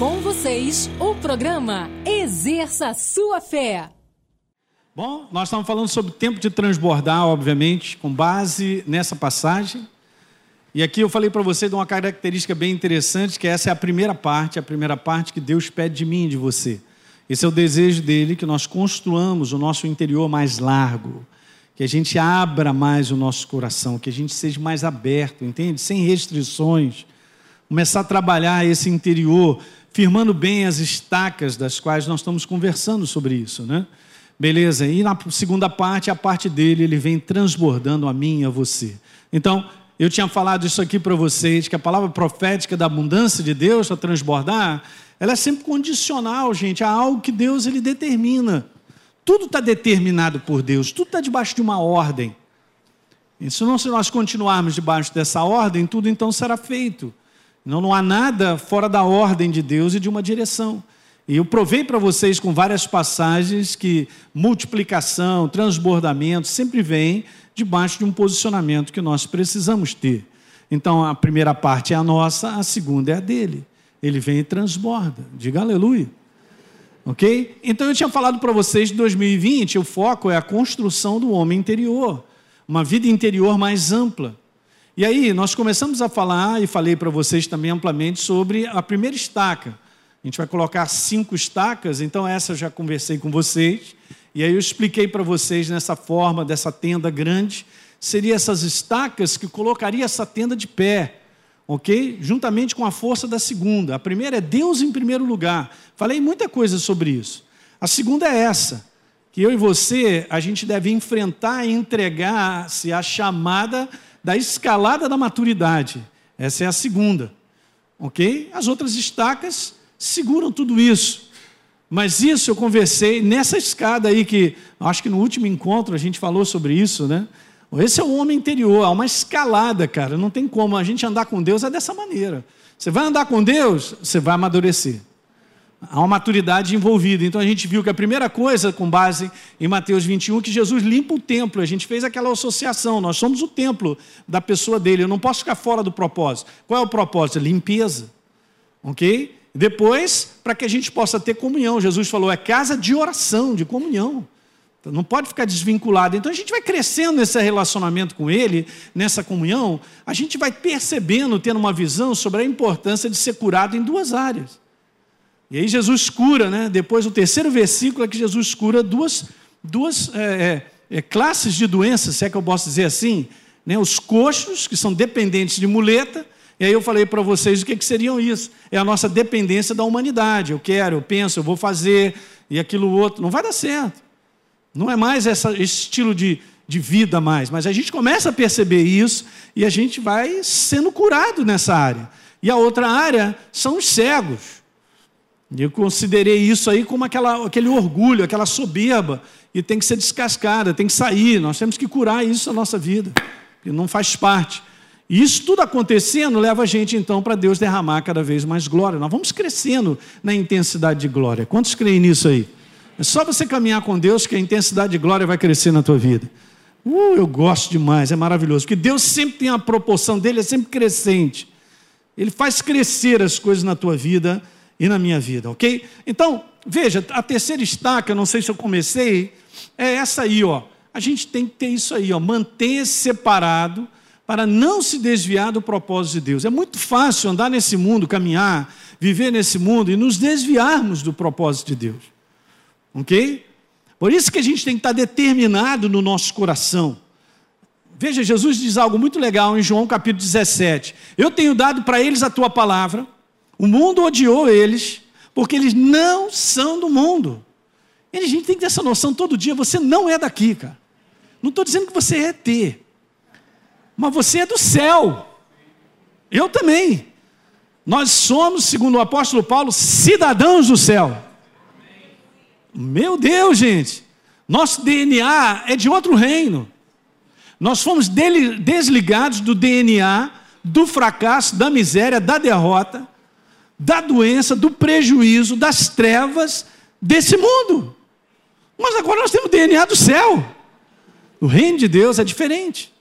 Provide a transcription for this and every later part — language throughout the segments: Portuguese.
Com vocês, o programa Exerça Sua Fé. Bom, nós estamos falando sobre o tempo de transbordar, obviamente, com base nessa passagem. E aqui eu falei para você de uma característica bem interessante, que essa é a primeira parte, a primeira parte que Deus pede de mim e de você. Esse é o desejo dele, que nós construamos o nosso interior mais largo, que a gente abra mais o nosso coração, que a gente seja mais aberto, entende? Sem restrições. Começar a trabalhar esse interior, firmando bem as estacas das quais nós estamos conversando sobre isso, né? Beleza? E na segunda parte, a parte dele, ele vem transbordando a mim e a você. Então, eu tinha falado isso aqui para vocês, que a palavra profética da abundância de Deus, a transbordar, ela é sempre condicional, gente, a algo que Deus ele determina. Tudo está determinado por Deus, tudo está debaixo de uma ordem. E se, não, se nós continuarmos debaixo dessa ordem, tudo então será feito. Não, não há nada fora da ordem de Deus e de uma direção. E eu provei para vocês com várias passagens que multiplicação, transbordamento sempre vem debaixo de um posicionamento que nós precisamos ter. Então a primeira parte é a nossa, a segunda é a dele. Ele vem e transborda. Diga aleluia. Ok? Então eu tinha falado para vocês de 2020, o foco é a construção do homem interior, uma vida interior mais ampla. E aí nós começamos a falar, e falei para vocês também amplamente, sobre a primeira estaca. A gente vai colocar cinco estacas, então essa eu já conversei com vocês, e aí eu expliquei para vocês nessa forma dessa tenda grande, seria essas estacas que colocaria essa tenda de pé ok? Juntamente com a força da segunda. A primeira é Deus em primeiro lugar. Falei muita coisa sobre isso. A segunda é essa, que eu e você, a gente deve enfrentar e entregar-se à chamada da escalada da maturidade. Essa é a segunda, ok? As outras estacas seguram tudo isso. Mas isso eu conversei nessa escada aí que, acho que no último encontro a gente falou sobre isso, né? Esse é o homem interior, há uma escalada, cara. Não tem como a gente andar com Deus é dessa maneira. Você vai andar com Deus, você vai amadurecer. Há uma maturidade envolvida. Então a gente viu que a primeira coisa, com base em Mateus 21, que Jesus limpa o templo. A gente fez aquela associação. Nós somos o templo da pessoa dele. Eu não posso ficar fora do propósito. Qual é o propósito? Limpeza. Ok? Depois, para que a gente possa ter comunhão. Jesus falou: é casa de oração, de comunhão. Então, não pode ficar desvinculado. Então a gente vai crescendo nesse relacionamento com Ele, nessa comunhão, a gente vai percebendo, tendo uma visão sobre a importância de ser curado em duas áreas. E aí Jesus cura, né? Depois o terceiro versículo é que Jesus cura duas, duas é, é, é, classes de doenças, se é que eu posso dizer assim, né? Os coxos, que são dependentes de muleta, e aí eu falei para vocês o que, que seriam isso. É a nossa dependência da humanidade. Eu quero, eu penso, eu vou fazer, e aquilo outro. Não vai dar certo. Não é mais esse estilo de, de vida mais, mas a gente começa a perceber isso e a gente vai sendo curado nessa área. E a outra área são os cegos. Eu considerei isso aí como aquela, aquele orgulho, aquela soberba, e tem que ser descascada, tem que sair. Nós temos que curar isso na nossa vida, que não faz parte. E isso tudo acontecendo leva a gente então para Deus derramar cada vez mais glória. Nós vamos crescendo na intensidade de glória. Quantos creem nisso aí? É só você caminhar com Deus que a intensidade de glória vai crescer na tua vida. Uh, eu gosto demais, é maravilhoso. Porque Deus sempre tem a proporção dele, é sempre crescente. Ele faz crescer as coisas na tua vida e na minha vida, ok? Então, veja, a terceira estaca, não sei se eu comecei, é essa aí, ó. A gente tem que ter isso aí, ó. Mantenha-se separado para não se desviar do propósito de Deus. É muito fácil andar nesse mundo, caminhar, viver nesse mundo e nos desviarmos do propósito de Deus. Ok? Por isso que a gente tem que estar determinado no nosso coração. Veja, Jesus diz algo muito legal em João capítulo 17. Eu tenho dado para eles a tua palavra, o mundo odiou eles, porque eles não são do mundo. E a gente tem que ter essa noção todo dia: você não é daqui, cara. Não estou dizendo que você é ET, mas você é do céu. Eu também. Nós somos, segundo o apóstolo Paulo, cidadãos do céu. Meu Deus, gente, nosso DNA é de outro reino. Nós fomos desligados do DNA do fracasso, da miséria, da derrota, da doença, do prejuízo, das trevas desse mundo. Mas agora nós temos o DNA do céu. O reino de Deus é diferente.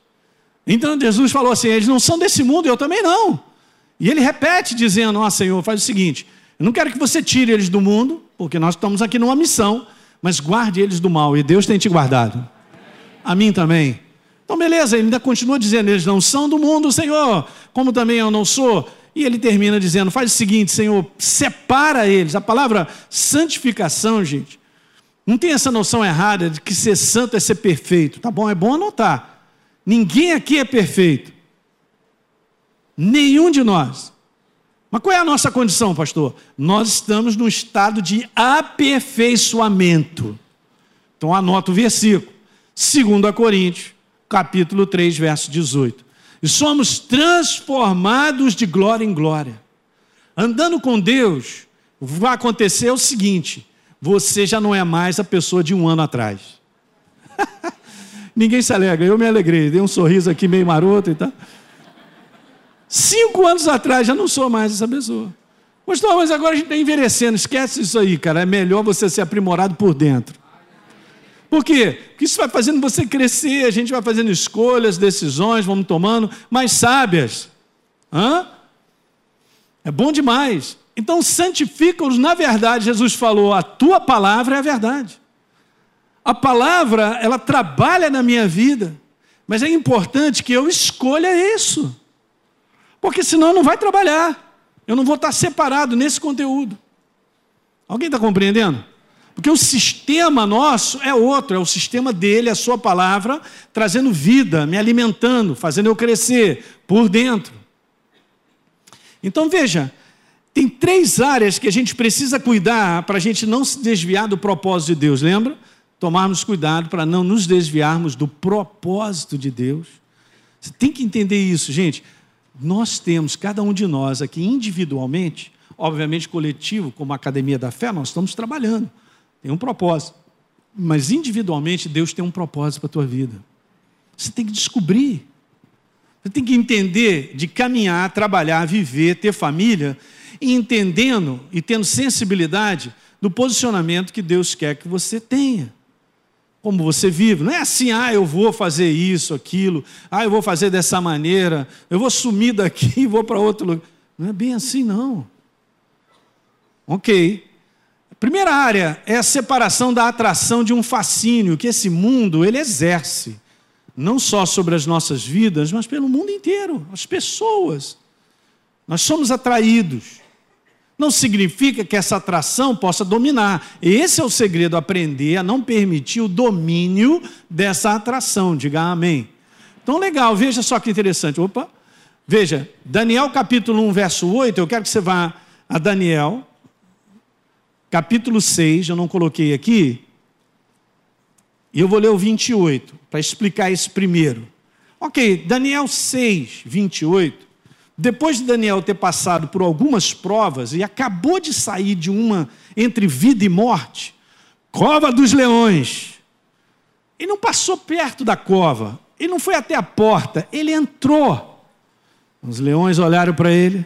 Então Jesus falou assim: eles não são desse mundo, eu também não. E ele repete dizendo: Ó Senhor, faz o seguinte, Eu não quero que você tire eles do mundo, porque nós estamos aqui numa missão, mas guarde eles do mal, e Deus tem te guardado. A mim também. Então, beleza, ele ainda continua dizendo: eles não são do mundo, Senhor, como também eu não sou. E ele termina dizendo: faz o seguinte, Senhor, separa eles. A palavra santificação, gente, não tem essa noção errada de que ser santo é ser perfeito, tá bom? É bom anotar. Ninguém aqui é perfeito. Nenhum de nós. Mas qual é a nossa condição, pastor? Nós estamos num estado de aperfeiçoamento. Então anota o versículo. 2 Coríntios, capítulo 3, verso 18. E somos transformados de glória em glória. Andando com Deus, vai acontecer o seguinte: você já não é mais a pessoa de um ano atrás. Ninguém se alegra, eu me alegrei, dei um sorriso aqui meio maroto e tal. Cinco anos atrás já não sou mais essa pessoa. Pastor, mas agora a gente está envelhecendo, esquece isso aí, cara. É melhor você ser aprimorado por dentro. Por quê? Porque isso vai fazendo você crescer, a gente vai fazendo escolhas, decisões, vamos tomando mais sábias. Hã? É bom demais. Então, santifica-os na verdade. Jesus falou: a tua palavra é a verdade. A palavra, ela trabalha na minha vida, mas é importante que eu escolha isso. Porque senão não vai trabalhar. Eu não vou estar separado nesse conteúdo. Alguém está compreendendo? Porque o sistema nosso é outro, é o sistema dele, a sua palavra, trazendo vida, me alimentando, fazendo eu crescer por dentro. Então veja, tem três áreas que a gente precisa cuidar para a gente não se desviar do propósito de Deus, lembra? Tomarmos cuidado para não nos desviarmos do propósito de Deus. Você tem que entender isso, gente nós temos, cada um de nós aqui individualmente, obviamente coletivo, como a Academia da Fé, nós estamos trabalhando, tem um propósito. Mas individualmente, Deus tem um propósito para a tua vida. Você tem que descobrir. Você tem que entender de caminhar, trabalhar, viver, ter família, entendendo e tendo sensibilidade do posicionamento que Deus quer que você tenha como você vive. Não é assim, ah, eu vou fazer isso, aquilo, ah, eu vou fazer dessa maneira, eu vou sumir daqui e vou para outro lugar. Não é bem assim, não. Ok. Primeira área é a separação da atração de um fascínio que esse mundo ele exerce, não só sobre as nossas vidas, mas pelo mundo inteiro, as pessoas. Nós somos atraídos não significa que essa atração possa dominar. Esse é o segredo, aprender a não permitir o domínio dessa atração. Diga amém. Então, legal, veja só que interessante. Opa, veja, Daniel capítulo 1, verso 8, eu quero que você vá a Daniel, capítulo 6, eu não coloquei aqui, e eu vou ler o 28, para explicar esse primeiro. Ok, Daniel 6, 28 depois de Daniel ter passado por algumas provas e acabou de sair de uma entre vida e morte, cova dos leões. Ele não passou perto da cova, ele não foi até a porta, ele entrou. Os leões olharam para ele.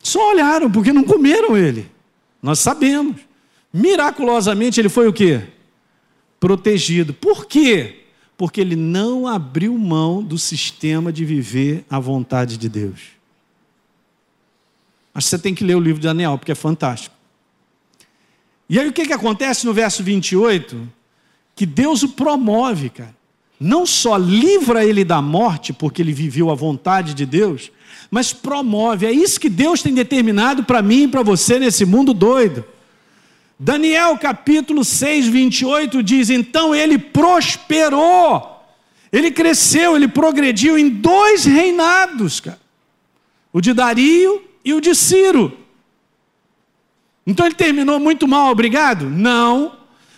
Só olharam, porque não comeram ele. Nós sabemos. Miraculosamente ele foi o quê? Protegido. Por quê? porque ele não abriu mão do sistema de viver a vontade de Deus. Mas você tem que ler o livro de Daniel, porque é fantástico. E aí o que, que acontece no verso 28? Que Deus o promove, cara. Não só livra ele da morte, porque ele viveu a vontade de Deus, mas promove. É isso que Deus tem determinado para mim e para você nesse mundo doido. Daniel capítulo 6, 28 diz: Então ele prosperou, ele cresceu, ele progrediu em dois reinados, cara. o de Dario e o de Ciro. Então ele terminou muito mal, obrigado? Não,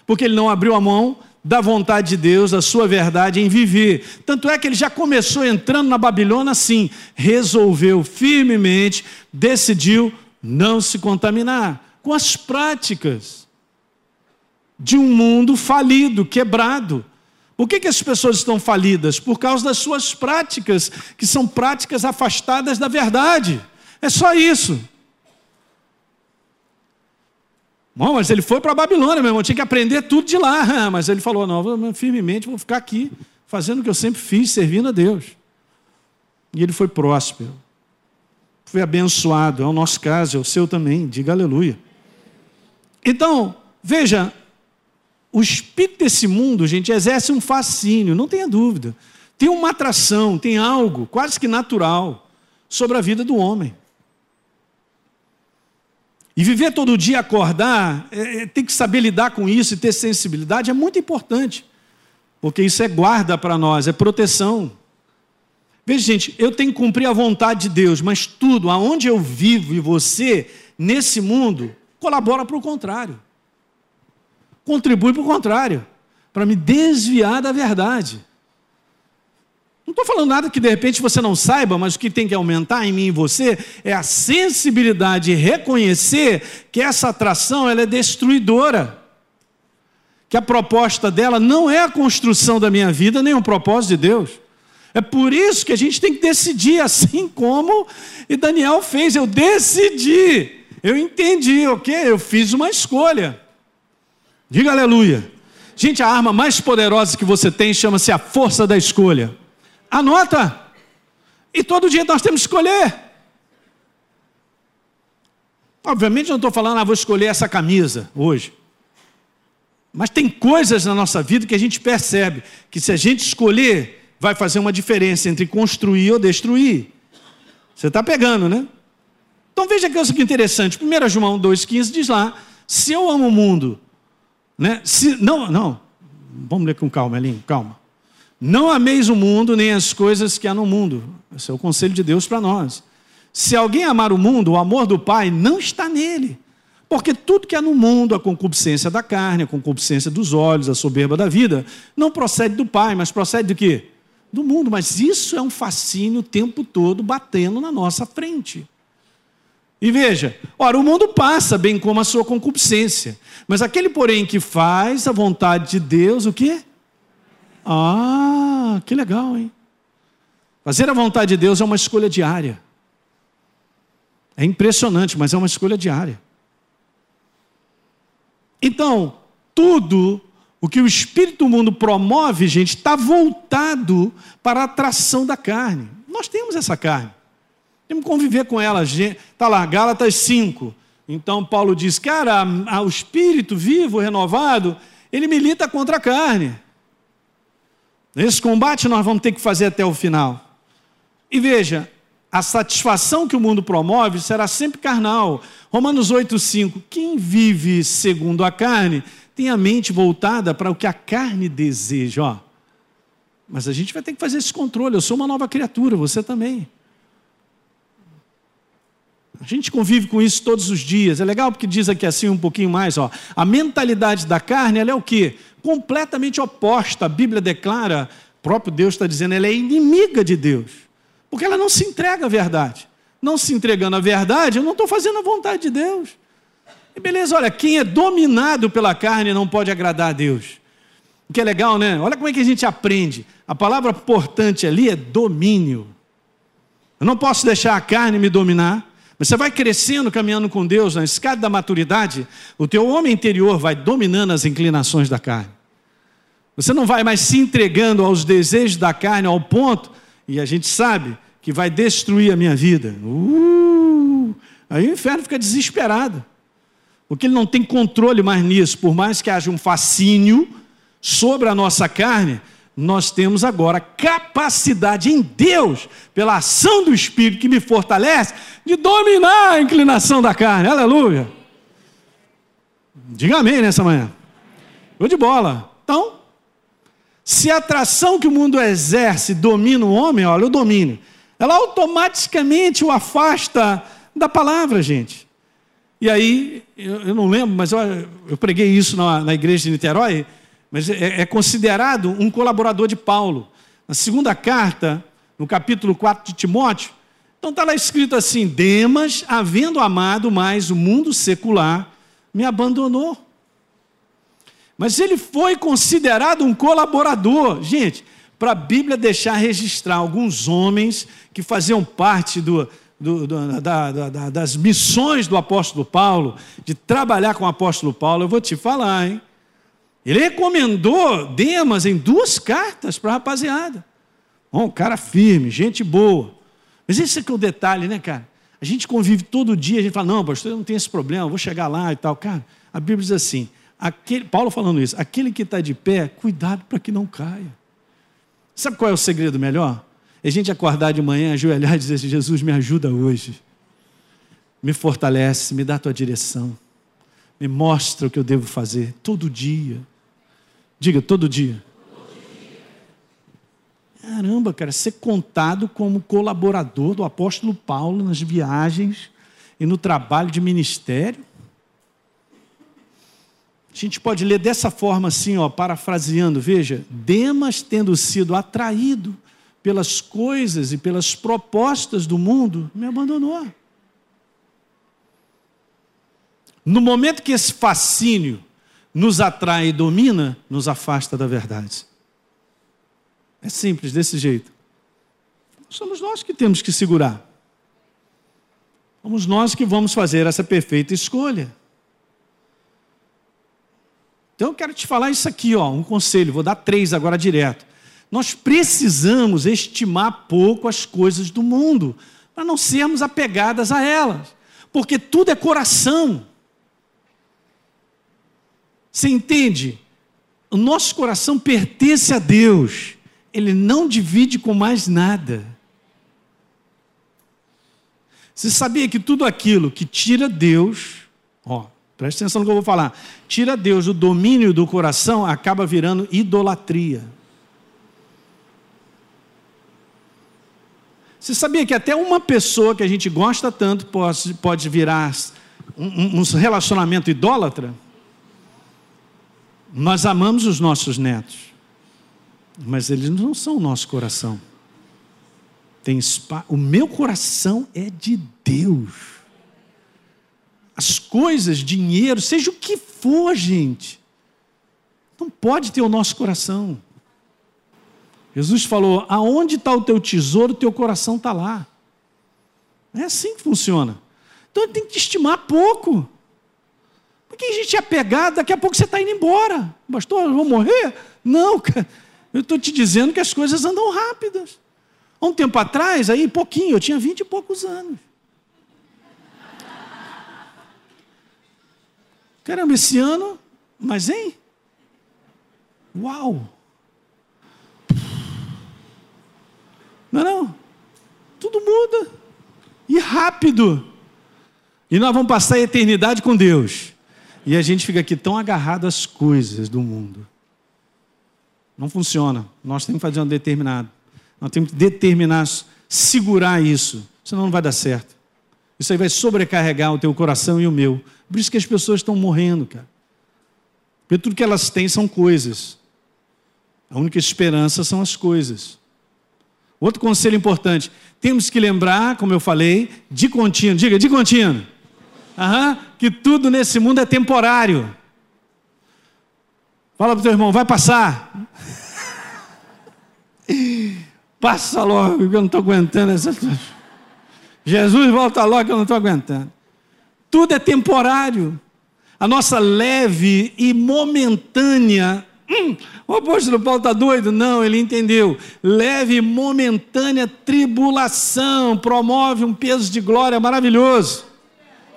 porque ele não abriu a mão da vontade de Deus, da sua verdade em viver. Tanto é que ele já começou entrando na Babilônia assim, resolveu firmemente, decidiu não se contaminar com as práticas de um mundo falido, quebrado. Por que, que as pessoas estão falidas? Por causa das suas práticas, que são práticas afastadas da verdade. É só isso. Bom, mas ele foi para a Babilônia, meu irmão, tinha que aprender tudo de lá. Mas ele falou: não, firmemente vou ficar aqui, fazendo o que eu sempre fiz, servindo a Deus. E ele foi próspero. Foi abençoado, é o nosso caso, é o seu também, diga aleluia. Então, veja, o espírito desse mundo, gente, exerce um fascínio, não tenha dúvida. Tem uma atração, tem algo quase que natural sobre a vida do homem. E viver todo dia, acordar, é, é, tem que saber lidar com isso e ter sensibilidade é muito importante, porque isso é guarda para nós, é proteção. Veja, gente, eu tenho que cumprir a vontade de Deus, mas tudo, aonde eu vivo e você, nesse mundo, colabora para o contrário contribui para o contrário, para me desviar da verdade. Não estou falando nada que de repente você não saiba, mas o que tem que aumentar em mim e você é a sensibilidade de reconhecer que essa atração ela é destruidora. Que a proposta dela não é a construção da minha vida, nem o propósito de Deus. É por isso que a gente tem que decidir, assim como e Daniel fez. Eu decidi, eu entendi, ok? Eu fiz uma escolha. Diga aleluia. Gente, a arma mais poderosa que você tem chama-se a força da escolha. Anota. E todo dia nós temos que escolher. Obviamente não estou falando, ah, vou escolher essa camisa hoje. Mas tem coisas na nossa vida que a gente percebe que se a gente escolher, vai fazer uma diferença entre construir ou destruir. Você está pegando, né? Então veja que é interessante. 1 João 2,15 diz lá: se eu amo o mundo né? Se, não, não. Vamos ler com calma, Elinho, calma. Não ameis o mundo nem as coisas que há no mundo. Esse é o conselho de Deus para nós. Se alguém amar o mundo, o amor do Pai não está nele. Porque tudo que há no mundo, a concupiscência da carne, a concupiscência dos olhos, a soberba da vida, não procede do Pai, mas procede do quê? Do mundo. Mas isso é um fascínio o tempo todo batendo na nossa frente. E veja, ora, o mundo passa, bem como a sua concupiscência. Mas aquele, porém, que faz a vontade de Deus, o quê? Ah, que legal, hein? Fazer a vontade de Deus é uma escolha diária. É impressionante, mas é uma escolha diária. Então, tudo o que o espírito do mundo promove, gente, está voltado para a atração da carne. Nós temos essa carne. Temos que conviver com ela. Está lá, Gálatas 5. Então Paulo diz: cara, o espírito vivo, renovado, ele milita contra a carne. Esse combate nós vamos ter que fazer até o final. E veja, a satisfação que o mundo promove será sempre carnal. Romanos 8,5: quem vive segundo a carne tem a mente voltada para o que a carne deseja. Ó. Mas a gente vai ter que fazer esse controle. Eu sou uma nova criatura, você também. A gente convive com isso todos os dias. É legal porque diz aqui assim um pouquinho mais, ó. A mentalidade da carne, ela é o quê? Completamente oposta. A Bíblia declara, o próprio Deus está dizendo, ela é inimiga de Deus. Porque ela não se entrega à verdade. Não se entregando à verdade, eu não estou fazendo a vontade de Deus. E beleza, olha, quem é dominado pela carne não pode agradar a Deus. O que é legal, né? Olha como é que a gente aprende. A palavra importante ali é domínio. Eu não posso deixar a carne me dominar. Você vai crescendo, caminhando com Deus na escada da maturidade, o teu homem interior vai dominando as inclinações da carne. Você não vai mais se entregando aos desejos da carne ao ponto, e a gente sabe que vai destruir a minha vida. Uh, aí o inferno fica desesperado, porque ele não tem controle mais nisso, por mais que haja um fascínio sobre a nossa carne, nós temos agora capacidade em Deus, pela ação do Espírito que me fortalece, de dominar a inclinação da carne. Aleluia. Diga amém nessa manhã. Vou de bola. Então, se a atração que o mundo exerce domina o homem, olha o domínio, ela automaticamente o afasta da palavra, gente. E aí, eu, eu não lembro, mas eu, eu preguei isso na, na igreja de Niterói mas é, é considerado um colaborador de Paulo. Na segunda carta, no capítulo 4 de Timóteo, então está lá escrito assim: Demas, havendo amado mais o mundo secular, me abandonou. Mas ele foi considerado um colaborador. Gente, para a Bíblia deixar registrar alguns homens que faziam parte do, do, do, da, da, das missões do apóstolo Paulo, de trabalhar com o apóstolo Paulo, eu vou te falar, hein? Ele recomendou Demas em duas cartas para a rapaziada. Um cara firme, gente boa. Mas esse é o detalhe, né, cara? A gente convive todo dia, a gente fala, não, pastor, eu não tenho esse problema, vou chegar lá e tal. Cara, a Bíblia diz assim, aquele, Paulo falando isso, aquele que está de pé, cuidado para que não caia. Sabe qual é o segredo melhor? É a gente acordar de manhã, ajoelhar e dizer assim, Jesus, me ajuda hoje. Me fortalece, me dá a tua direção. Me mostra o que eu devo fazer todo dia. Diga, todo dia. Caramba, cara, ser contado como colaborador do apóstolo Paulo nas viagens e no trabalho de ministério. A gente pode ler dessa forma assim, ó, parafraseando, veja, Demas tendo sido atraído pelas coisas e pelas propostas do mundo, me abandonou. No momento que esse fascínio nos atrai e domina, nos afasta da verdade. É simples, desse jeito. Somos nós que temos que segurar. Somos nós que vamos fazer essa perfeita escolha. Então eu quero te falar isso aqui, ó, um conselho, vou dar três agora direto. Nós precisamos estimar pouco as coisas do mundo, para não sermos apegadas a elas, porque tudo é coração. Você entende? O nosso coração pertence a Deus, ele não divide com mais nada. Você sabia que tudo aquilo que tira Deus, ó, preste atenção no que eu vou falar, tira Deus do domínio do coração, acaba virando idolatria. Você sabia que até uma pessoa que a gente gosta tanto pode, pode virar um, um relacionamento idólatra? Nós amamos os nossos netos, mas eles não são o nosso coração. Tem spa... O meu coração é de Deus. As coisas, dinheiro, seja o que for, gente, não pode ter o nosso coração. Jesus falou: aonde está o teu tesouro, o teu coração está lá. É assim que funciona. Então tem que estimar pouco. Porque a gente é apegado, daqui a pouco você está indo embora. Pastor, eu vou morrer? Não, cara. Eu estou te dizendo que as coisas andam rápidas. Há um tempo atrás, aí pouquinho, eu tinha vinte e poucos anos. Caramba, esse ano, mas hein? Uau! Não, é não. Tudo muda. E rápido. E nós vamos passar a eternidade com Deus. E a gente fica aqui tão agarrado às coisas do mundo. Não funciona. Nós temos que fazer um determinado. Nós temos que determinar, segurar isso. Senão não vai dar certo. Isso aí vai sobrecarregar o teu coração e o meu. Por isso que as pessoas estão morrendo, cara. Porque tudo que elas têm são coisas. A única esperança são as coisas. Outro conselho importante: temos que lembrar, como eu falei, de contínuo. Diga, de contínuo. Aham, que tudo nesse mundo é temporário. Fala para o teu irmão, vai passar. Passa logo, que eu não estou aguentando essa. Jesus volta logo, que eu não estou aguentando. Tudo é temporário. A nossa leve e momentânea Hum, o apóstolo Paulo está doido? Não, ele entendeu. Leve momentânea tribulação promove um peso de glória maravilhoso.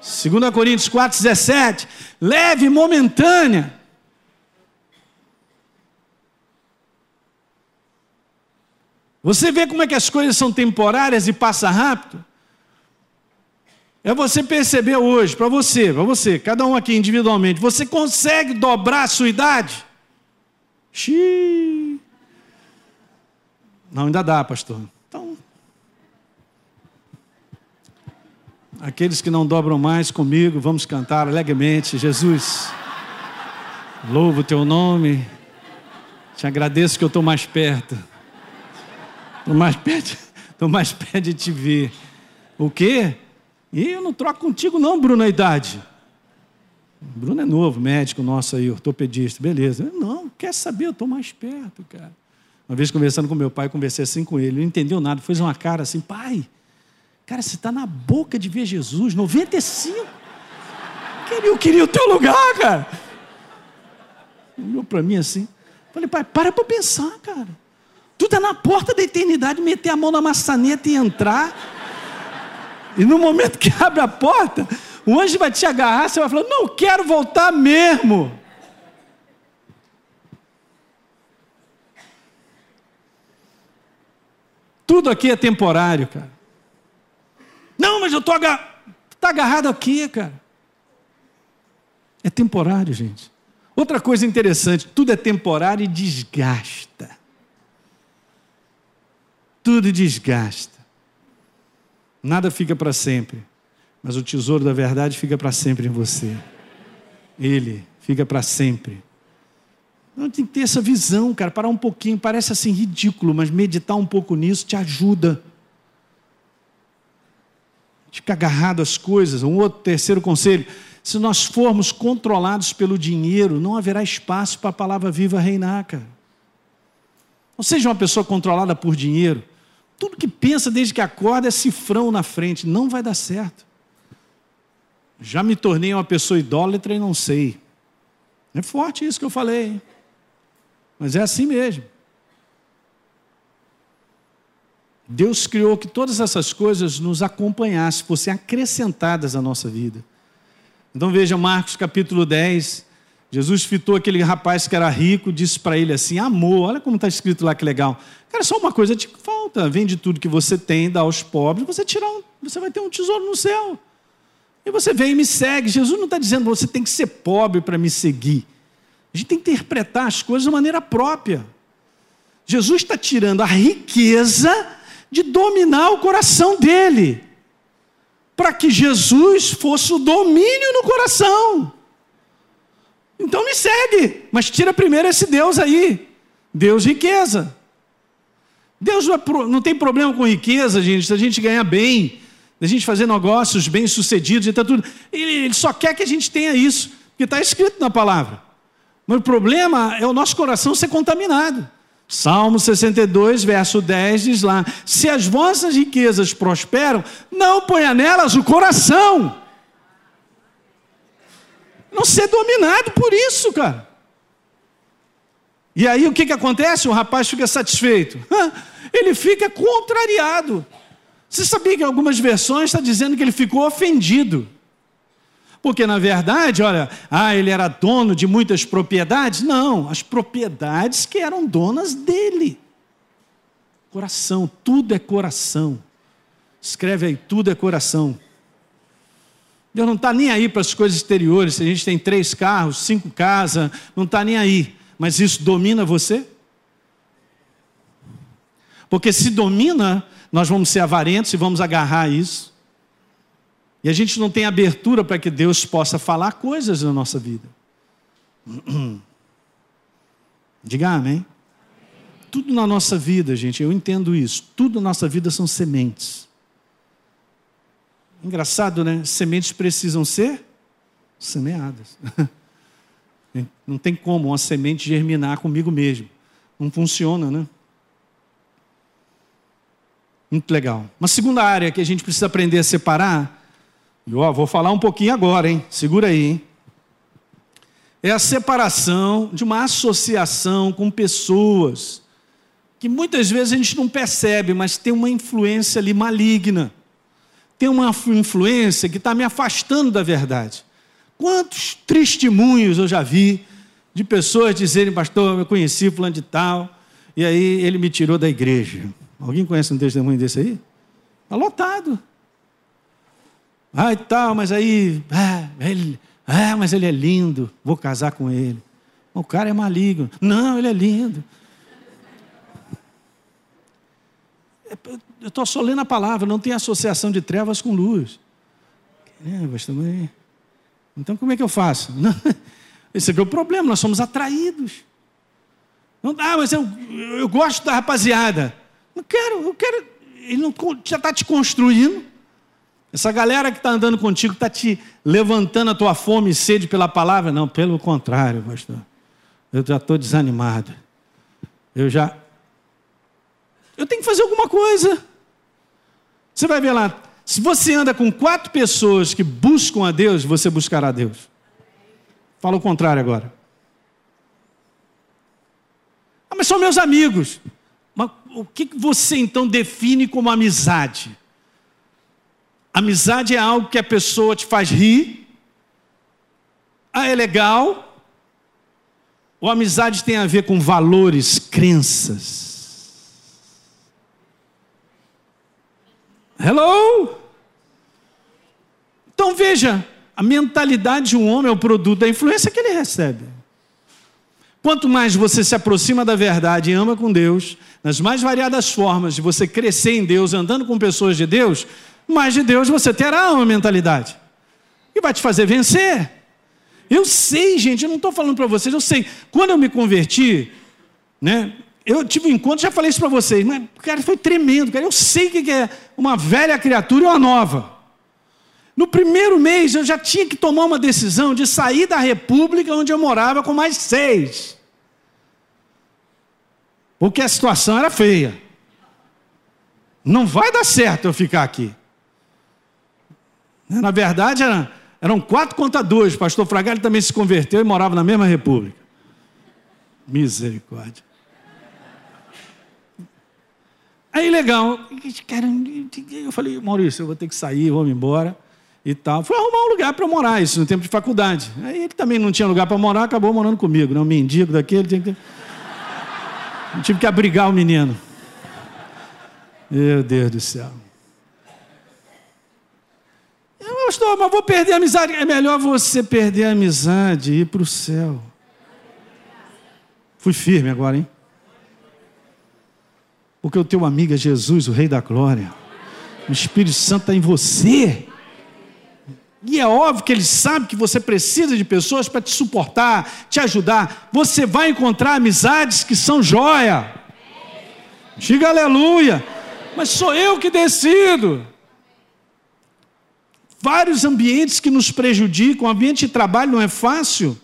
2 Coríntios 4,17. Leve momentânea. Você vê como é que as coisas são temporárias e passa rápido? É você perceber hoje, para você, para você, cada um aqui individualmente, você consegue dobrar a sua idade? Xiii. Não, ainda dá, pastor. Então, aqueles que não dobram mais comigo, vamos cantar alegremente. Jesus, louvo o teu nome. Te agradeço que eu estou mais perto. Estou mais perto, estou mais perto de te ver. O quê? E eu não troco contigo, não, Bruno, a idade. Bruno é novo, médico nosso aí, ortopedista, beleza. Não, quer saber, eu estou mais perto, cara. Uma vez conversando com meu pai, conversei assim com ele, ele não entendeu nada, fez uma cara assim, pai, cara, você está na boca de ver Jesus, 95. Eu queria o teu lugar, cara. Olhou para mim assim, falei, pai, para para pensar, cara. Tu está na porta da eternidade, meter a mão na maçaneta e entrar. E no momento que abre a porta, o anjo vai te agarrar, você vai falar: Não quero voltar mesmo. Tudo aqui é temporário, cara. Não, mas eu estou agarrado. Está agarrado aqui, cara. É temporário, gente. Outra coisa interessante: tudo é temporário e desgasta. Tudo desgasta. Nada fica para sempre. Mas o tesouro da verdade fica para sempre em você. Ele fica para sempre. Não tem que ter essa visão, cara, parar um pouquinho, parece assim ridículo, mas meditar um pouco nisso te ajuda. Fica agarrado às coisas. Um outro terceiro conselho: se nós formos controlados pelo dinheiro, não haverá espaço para a palavra viva reinar, cara. Não seja uma pessoa controlada por dinheiro. Tudo que pensa desde que acorda é cifrão na frente, não vai dar certo. Já me tornei uma pessoa idólatra e não sei. É forte isso que eu falei, mas é assim mesmo. Deus criou que todas essas coisas nos acompanhassem, fossem acrescentadas à nossa vida. Então veja Marcos capítulo 10. Jesus fitou aquele rapaz que era rico, disse para ele assim: Amor, olha como está escrito lá que legal. Cara, só uma coisa te falta: vende tudo que você tem, dá aos pobres, você, tirar um, você vai ter um tesouro no céu. E você vem e me segue. Jesus não está dizendo você tem que ser pobre para me seguir. A gente tem que interpretar as coisas de maneira própria. Jesus está tirando a riqueza de dominar o coração dele, para que Jesus fosse o domínio no coração. Então me segue, mas tira primeiro esse Deus aí, Deus riqueza. Deus não, é tem problema com riqueza, gente, se a gente ganhar bem, da gente fazer negócios bem-sucedidos e tá tudo. Ele, ele só quer que a gente tenha isso, porque está escrito na palavra. Mas o problema é o nosso coração ser contaminado. Salmo 62, verso 10 diz lá: Se as vossas riquezas prosperam, não ponha nelas o coração. Não ser dominado por isso, cara. E aí o que, que acontece? O rapaz fica satisfeito. Ele fica contrariado. Você sabia que algumas versões está dizendo que ele ficou ofendido? Porque na verdade, olha, ah, ele era dono de muitas propriedades? Não, as propriedades que eram donas dele. Coração, tudo é coração. Escreve aí, tudo é coração. Deus não está nem aí para as coisas exteriores. Se a gente tem três carros, cinco casas, não está nem aí. Mas isso domina você? Porque se domina, nós vamos ser avarentos e vamos agarrar isso. E a gente não tem abertura para que Deus possa falar coisas na nossa vida. Diga amém. Tudo na nossa vida, gente, eu entendo isso. Tudo na nossa vida são sementes. Engraçado, né? Sementes precisam ser semeadas. Não tem como uma semente germinar comigo mesmo. Não funciona, né? Muito legal. Uma segunda área que a gente precisa aprender a separar, vou falar um pouquinho agora, hein? Segura aí, hein? É a separação de uma associação com pessoas que muitas vezes a gente não percebe, mas tem uma influência ali maligna. Tem uma influência que está me afastando da verdade. Quantos testemunhos eu já vi de pessoas dizerem, pastor, eu conheci fulano de tal, e aí ele me tirou da igreja. Alguém conhece um testemunho desse aí? Está lotado. Ah, e tal, mas aí, ah, ele, ah, mas ele é lindo, vou casar com ele. O cara é maligno. Não, ele é lindo. Eu estou só lendo a palavra, não tem associação de trevas com luz. É. Então como é que eu faço? esse é o problema, nós somos atraídos. Não, ah, mas eu, eu gosto da rapaziada. Não quero, eu quero. Ele não, já está te construindo. Essa galera que está andando contigo está te levantando a tua fome e sede pela palavra? Não, pelo contrário, pastor. Eu já estou desanimado. Eu já. Eu tenho que fazer alguma coisa. Você vai ver lá. Se você anda com quatro pessoas que buscam a Deus, você buscará a Deus. Fala o contrário agora. Ah, mas são meus amigos. Mas o que você então define como amizade? Amizade é algo que a pessoa te faz rir. Ah, é legal. Ou amizade tem a ver com valores, crenças. Hello? Então veja, a mentalidade de um homem é o produto da influência que ele recebe. Quanto mais você se aproxima da verdade e ama com Deus, nas mais variadas formas de você crescer em Deus, andando com pessoas de Deus, mais de Deus você terá uma mentalidade. E vai te fazer vencer. Eu sei, gente, eu não estou falando para vocês, eu sei. Quando eu me converti, né, eu tive um encontro, já falei isso para vocês, mas, cara, foi tremendo, cara. Eu sei o que é uma velha criatura e uma nova. No primeiro mês, eu já tinha que tomar uma decisão de sair da república onde eu morava com mais seis. Porque a situação era feia. Não vai dar certo eu ficar aqui. Na verdade, era, eram quatro contadores. O pastor Fragalho também se converteu e morava na mesma república. Misericórdia. Aí, legal. Eu falei, Maurício, eu vou ter que sair, vou embora e tal. Fui arrumar um lugar para morar, isso no tempo de faculdade. Aí ele também não tinha lugar para morar, acabou morando comigo. Né? Um mendigo daquele. Tinha que... Tive que abrigar o menino. Meu Deus do céu. Pastor, mas vou perder a amizade. É melhor você perder a amizade e ir para o céu. Fui firme agora, hein? Porque o teu amigo é Jesus, o Rei da Glória. O Espírito Santo está em você. E é óbvio que ele sabe que você precisa de pessoas para te suportar, te ajudar. Você vai encontrar amizades que são joia. Diga aleluia. Mas sou eu que decido vários ambientes que nos prejudicam, o ambiente de trabalho não é fácil.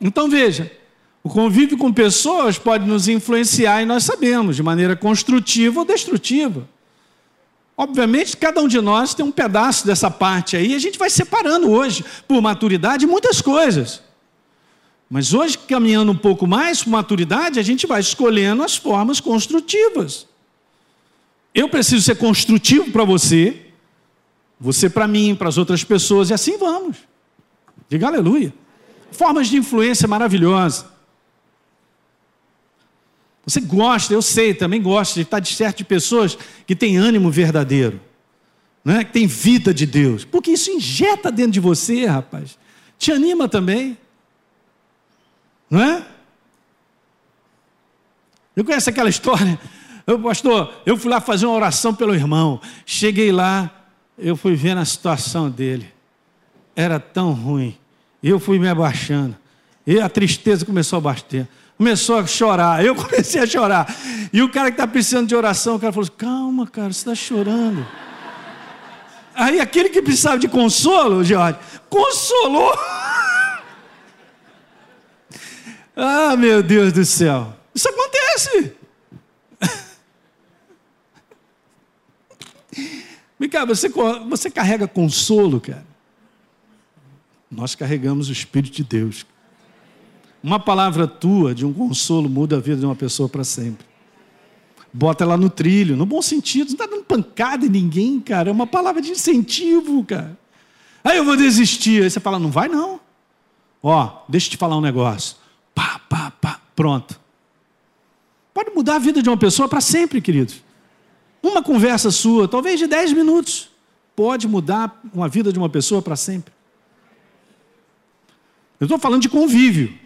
Então veja, o convívio com pessoas pode nos influenciar e nós sabemos, de maneira construtiva ou destrutiva. Obviamente, cada um de nós tem um pedaço dessa parte aí, a gente vai separando hoje, por maturidade, muitas coisas. Mas hoje, caminhando um pouco mais por maturidade, a gente vai escolhendo as formas construtivas. Eu preciso ser construtivo para você, você para mim, para as outras pessoas, e assim vamos. Diga aleluia. Formas de influência maravilhosas. Você gosta, eu sei, também gosta de estar de certo de pessoas que têm ânimo verdadeiro, né? que têm vida de Deus, porque isso injeta dentro de você, rapaz. Te anima também, não é? Eu conheço aquela história eu, pastor, eu fui lá fazer uma oração pelo irmão. Cheguei lá, eu fui vendo a situação dele. Era tão ruim. Eu fui me abaixando. E a tristeza começou a bater. Começou a chorar. Eu comecei a chorar. E o cara que está precisando de oração, o cara falou assim: calma, cara, você está chorando. Aí aquele que precisava de consolo, Jorge, consolou. ah, meu Deus do céu. Isso acontece. Mica, você, você carrega consolo, cara. Nós carregamos o Espírito de Deus. Uma palavra tua de um consolo muda a vida de uma pessoa para sempre. Bota ela no trilho, no bom sentido, não está dando pancada em ninguém, cara. É uma palavra de incentivo, cara. Aí eu vou desistir. Aí você fala, não vai não. Ó, deixa eu te falar um negócio. Pá, pá, pá, pronto. Pode mudar a vida de uma pessoa para sempre, queridos. Uma conversa sua, talvez de 10 minutos, pode mudar uma vida de uma pessoa para sempre. Eu estou falando de convívio.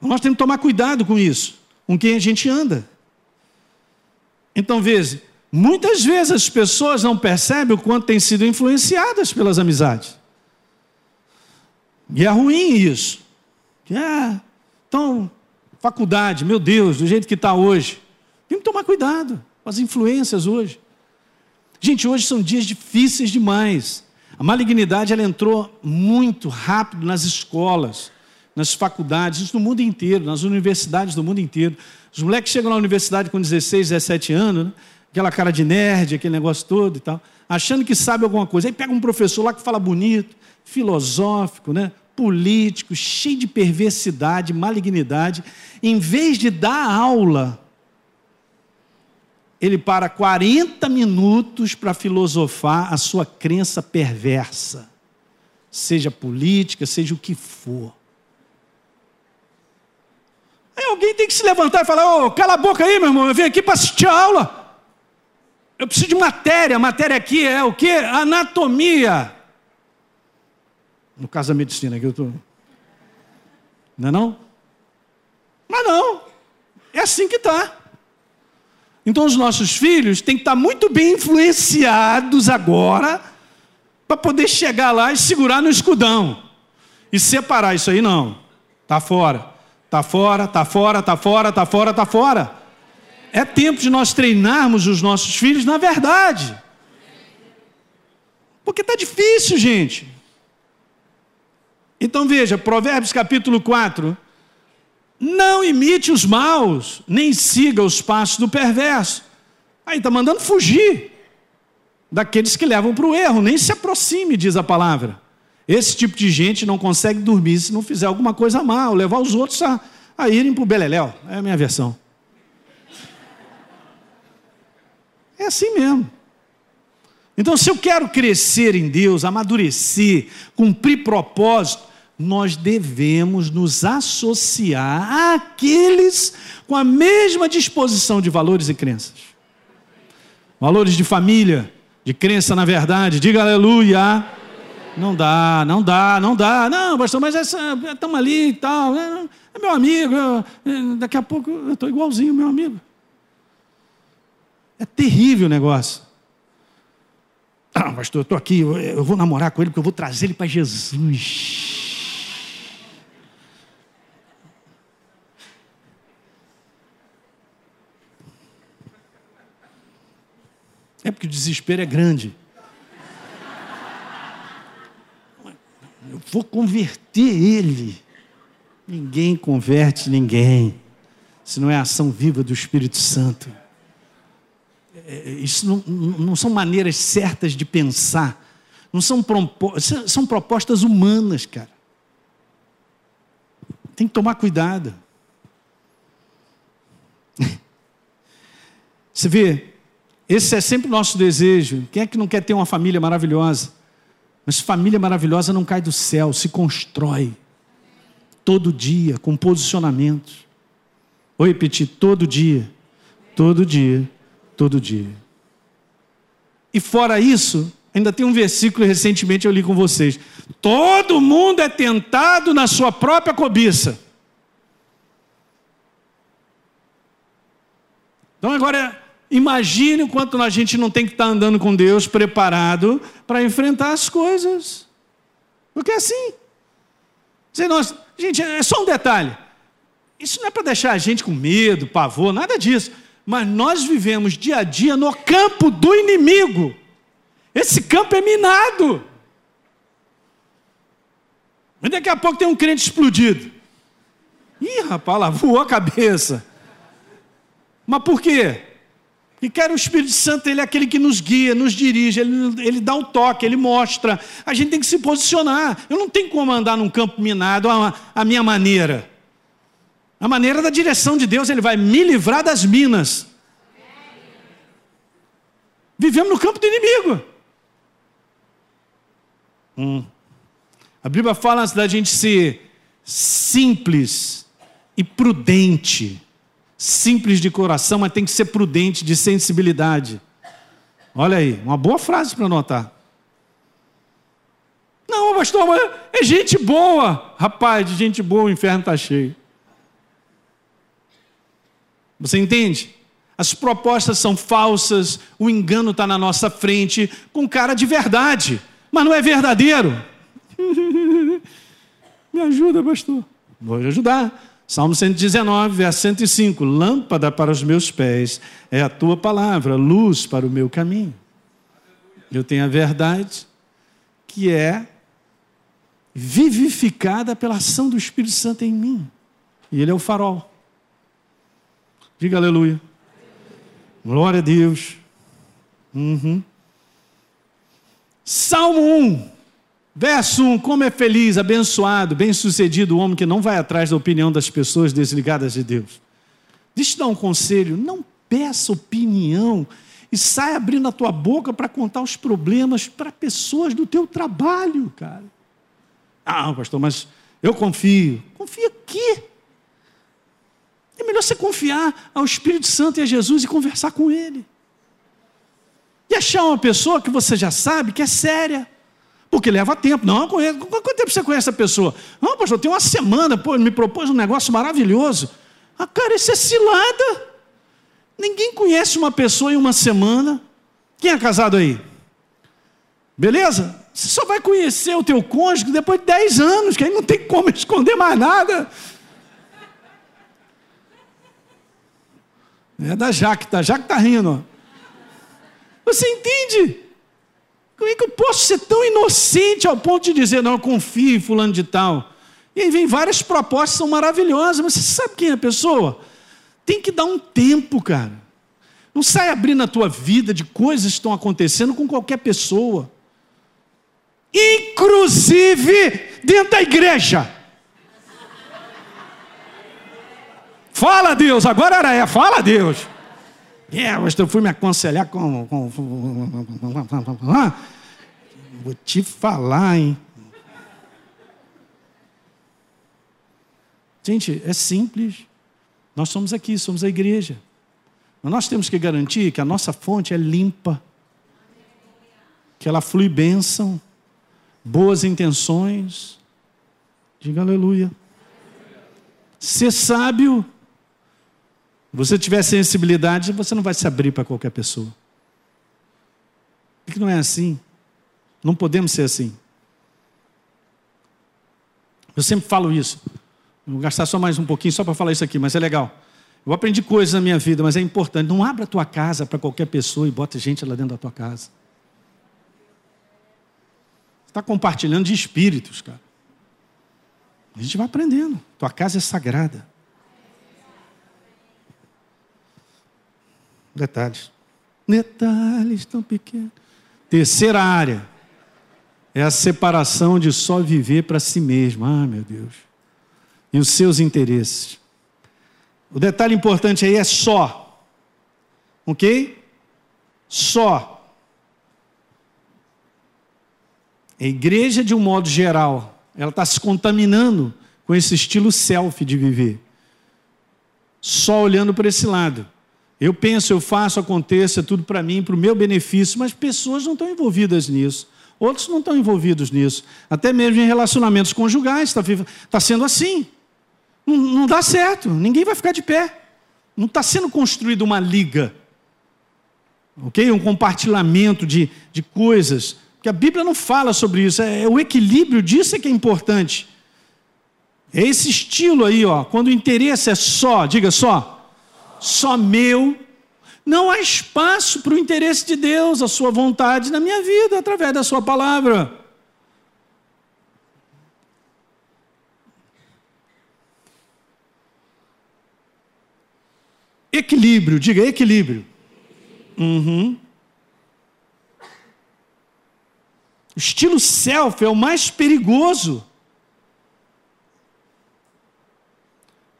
Nós temos que tomar cuidado com isso, com quem a gente anda. Então, veja, muitas vezes as pessoas não percebem o quanto têm sido influenciadas pelas amizades. E é ruim isso. Ah, então, faculdade, meu Deus, do jeito que está hoje. Tem que tomar cuidado as influências hoje. Gente, hoje são dias difíceis demais. A malignidade ela entrou muito rápido nas escolas, nas faculdades, no mundo inteiro, nas universidades do mundo inteiro. Os moleques chegam na universidade com 16, 17 anos, né? aquela cara de nerd, aquele negócio todo e tal, achando que sabe alguma coisa. Aí pega um professor lá que fala bonito, filosófico, né? político, cheio de perversidade, malignidade. Em vez de dar aula ele para 40 minutos para filosofar a sua crença perversa, seja política, seja o que for. Aí alguém tem que se levantar e falar: Ô, oh, cala a boca aí, meu irmão, eu vim aqui para assistir a aula. Eu preciso de matéria, matéria aqui é o que? Anatomia. No caso da medicina, que eu estou. Não é não? Mas não. É assim que está. Então os nossos filhos têm que estar muito bem influenciados agora para poder chegar lá e segurar no escudão e separar isso aí não. Tá fora. Tá fora, tá fora, tá fora, tá fora, tá fora. É tempo de nós treinarmos os nossos filhos na verdade. Porque tá difícil, gente. Então veja, Provérbios capítulo 4, não imite os maus, nem siga os passos do perverso. Aí está mandando fugir daqueles que levam para o erro, nem se aproxime, diz a palavra. Esse tipo de gente não consegue dormir se não fizer alguma coisa mal, levar os outros a, a irem para o beleléu. É a minha versão. É assim mesmo. Então, se eu quero crescer em Deus, amadurecer, cumprir propósito, nós devemos nos associar àqueles com a mesma disposição de valores e crenças. Valores de família, de crença na verdade, diga aleluia. Não dá, não dá, não dá. Não, pastor, mas estamos ali e tal. É, é meu amigo, eu, é, daqui a pouco eu estou igualzinho meu amigo. É terrível o negócio. Ah, pastor, eu estou aqui, eu, eu vou namorar com ele porque eu vou trazer ele para Jesus. É porque o desespero é grande. Eu vou converter ele. Ninguém converte ninguém, se não é a ação viva do Espírito Santo. É, é, isso não, não são maneiras certas de pensar, não são, são propostas humanas, cara. Tem que tomar cuidado. Você vê, esse é sempre o nosso desejo. Quem é que não quer ter uma família maravilhosa? Mas família maravilhosa não cai do céu, se constrói todo dia, com posicionamentos. Vou repetir: todo dia, todo dia, todo dia. E fora isso, ainda tem um versículo recentemente eu li com vocês. Todo mundo é tentado na sua própria cobiça. Então agora Imagine o quanto a gente não tem que estar andando com Deus preparado para enfrentar as coisas. Porque é assim. nós, gente, é só um detalhe. Isso não é para deixar a gente com medo, pavor, nada disso. Mas nós vivemos dia a dia no campo do inimigo. Esse campo é minado. Mas daqui a pouco tem um crente explodido. Ih, rapaz, lá voou a cabeça. Mas por quê? E quer o Espírito Santo, ele é aquele que nos guia, nos dirige, ele, ele dá o toque, ele mostra. A gente tem que se posicionar. Eu não tenho como andar num campo minado a, a minha maneira. A maneira da direção de Deus, ele vai me livrar das minas. Vivemos no campo do inimigo. Hum. A Bíblia fala da gente ser simples e prudente simples de coração, mas tem que ser prudente, de sensibilidade. Olha aí, uma boa frase para anotar. Não, pastor, mas é gente boa. Rapaz, de gente boa o inferno está cheio. Você entende? As propostas são falsas, o engano está na nossa frente, com cara de verdade, mas não é verdadeiro. Me ajuda, pastor. Vou ajudar. Salmo 119, verso 105: Lâmpada para os meus pés é a tua palavra, luz para o meu caminho. Eu tenho a verdade que é vivificada pela ação do Espírito Santo em mim. E ele é o farol. Diga aleluia. Glória a Deus. Uhum. Salmo 1. Verso 1: Como é feliz, abençoado, bem-sucedido o homem que não vai atrás da opinião das pessoas desligadas de Deus. Deixa eu te dar um conselho: não peça opinião e sai abrindo a tua boca para contar os problemas para pessoas do teu trabalho, cara. Ah, pastor, mas eu confio. Confia aqui. É melhor você confiar ao Espírito Santo e a Jesus e conversar com Ele. E achar uma pessoa que você já sabe que é séria. Porque leva tempo. Não, conheço. Quanto tempo você conhece a pessoa? Não, pastor, tem uma semana, pô, ele me propôs um negócio maravilhoso. Ah, cara, isso é cilada. Ninguém conhece uma pessoa em uma semana. Quem é casado aí? Beleza? Você só vai conhecer o teu cônjuge depois de 10 anos, que aí não tem como esconder mais nada. É da Jaque, tá? Jaque tá rindo. Você entende? Como é que eu posso ser tão inocente ao ponto de dizer, não, eu confio em fulano de tal? E aí vem várias propostas, são maravilhosas, mas você sabe quem é a pessoa? Tem que dar um tempo, cara. Não sai abrindo a tua vida de coisas que estão acontecendo com qualquer pessoa. Inclusive dentro da igreja. Fala Deus, agora era é, fala Deus. É, eu fui me aconselhar com, com, Vou te falar, hein? Gente, é simples. Nós somos aqui, somos a igreja. Mas nós temos que garantir que a nossa fonte é limpa, que ela flui bênção, boas intenções. Diga aleluia. Ser sábio você tiver sensibilidade, você não vai se abrir para qualquer pessoa. Por que não é assim? Não podemos ser assim. Eu sempre falo isso. Vou gastar só mais um pouquinho só para falar isso aqui, mas é legal. Eu aprendi coisas na minha vida, mas é importante. Não abra a tua casa para qualquer pessoa e bota gente lá dentro da tua casa. Você está compartilhando de espíritos, cara. A gente vai aprendendo. Tua casa é sagrada. Detalhes. Detalhes tão pequenos. Terceira área é a separação de só viver para si mesmo. Ah, meu Deus. E os seus interesses. O detalhe importante aí é só. Ok? Só. A igreja, de um modo geral, ela está se contaminando com esse estilo self de viver. Só olhando para esse lado. Eu penso, eu faço, aconteça, tudo para mim, para o meu benefício, mas pessoas não estão envolvidas nisso. Outros não estão envolvidos nisso. Até mesmo em relacionamentos conjugais, está tá sendo assim. Não, não dá certo, ninguém vai ficar de pé. Não está sendo construída uma liga. Ok? Um compartilhamento de, de coisas. Porque a Bíblia não fala sobre isso. É, é o equilíbrio disso é que é importante. É esse estilo aí, ó. Quando o interesse é só, diga só só meu, não há espaço para o interesse de Deus, a sua vontade na minha vida, através da sua palavra. Equilíbrio, diga equilíbrio. Uhum. O estilo self é o mais perigoso.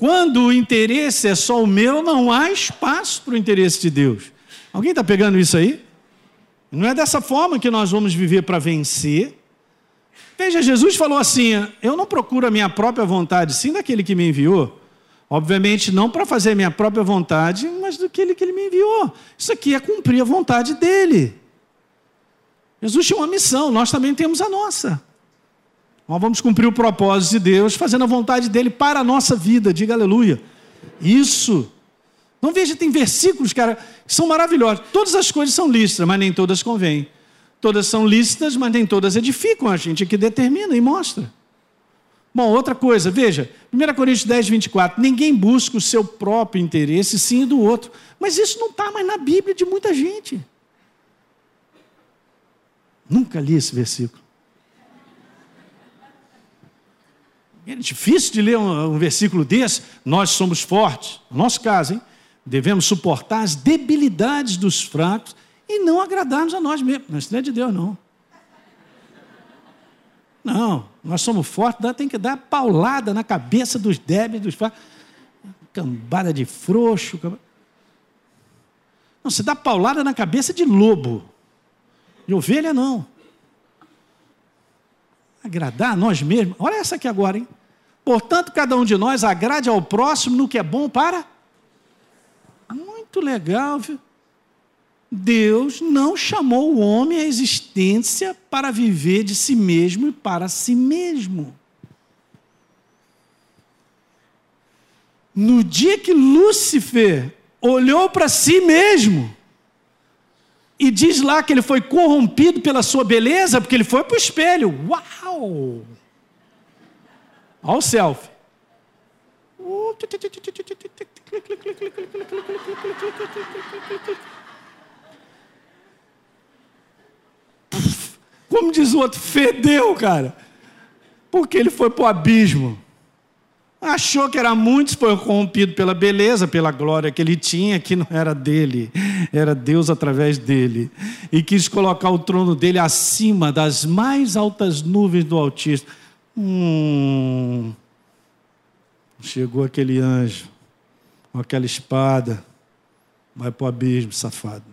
Quando o interesse é só o meu, não há espaço para o interesse de Deus. Alguém está pegando isso aí? Não é dessa forma que nós vamos viver para vencer. Veja, Jesus falou assim: Eu não procuro a minha própria vontade, sim daquele que me enviou. Obviamente, não para fazer a minha própria vontade, mas daquele que ele me enviou. Isso aqui é cumprir a vontade dele. Jesus tinha uma missão, nós também temos a nossa. Nós vamos cumprir o propósito de Deus, fazendo a vontade dele para a nossa vida. Diga aleluia. Isso. Não veja, tem versículos, cara, que são maravilhosos. Todas as coisas são lícitas, mas nem todas convêm. Todas são lícitas, mas nem todas edificam. A gente que determina e mostra. Bom, outra coisa, veja, 1 Coríntios 10, 24. Ninguém busca o seu próprio interesse, sim do outro. Mas isso não está mais na Bíblia de muita gente. Nunca li esse versículo. É difícil de ler um, um versículo desse. Nós somos fortes, no nosso caso, hein? Devemos suportar as debilidades dos fracos e não agradarmos a nós mesmos. Não é de Deus, não. Não, nós somos fortes, tem que dar paulada na cabeça dos débeis, dos fracos. Cambada de frouxo. Não, você dá paulada na cabeça de lobo. De ovelha, não. Agradar a nós mesmos. Olha essa aqui agora, hein? Portanto, cada um de nós agrade ao próximo no que é bom para. Muito legal, viu? Deus não chamou o homem à existência para viver de si mesmo e para si mesmo. No dia que Lúcifer olhou para si mesmo, e diz lá que ele foi corrompido pela sua beleza, porque ele foi para o espelho. Uau! Olha o selfie. Como diz o outro, fedeu, cara. Porque ele foi para o abismo. Achou que era muito, foi corrompido pela beleza, pela glória que ele tinha, que não era dele, era Deus através dele. E quis colocar o trono dele acima das mais altas nuvens do Altíssimo. Hum, chegou aquele anjo, com aquela espada, vai para o abismo, safado.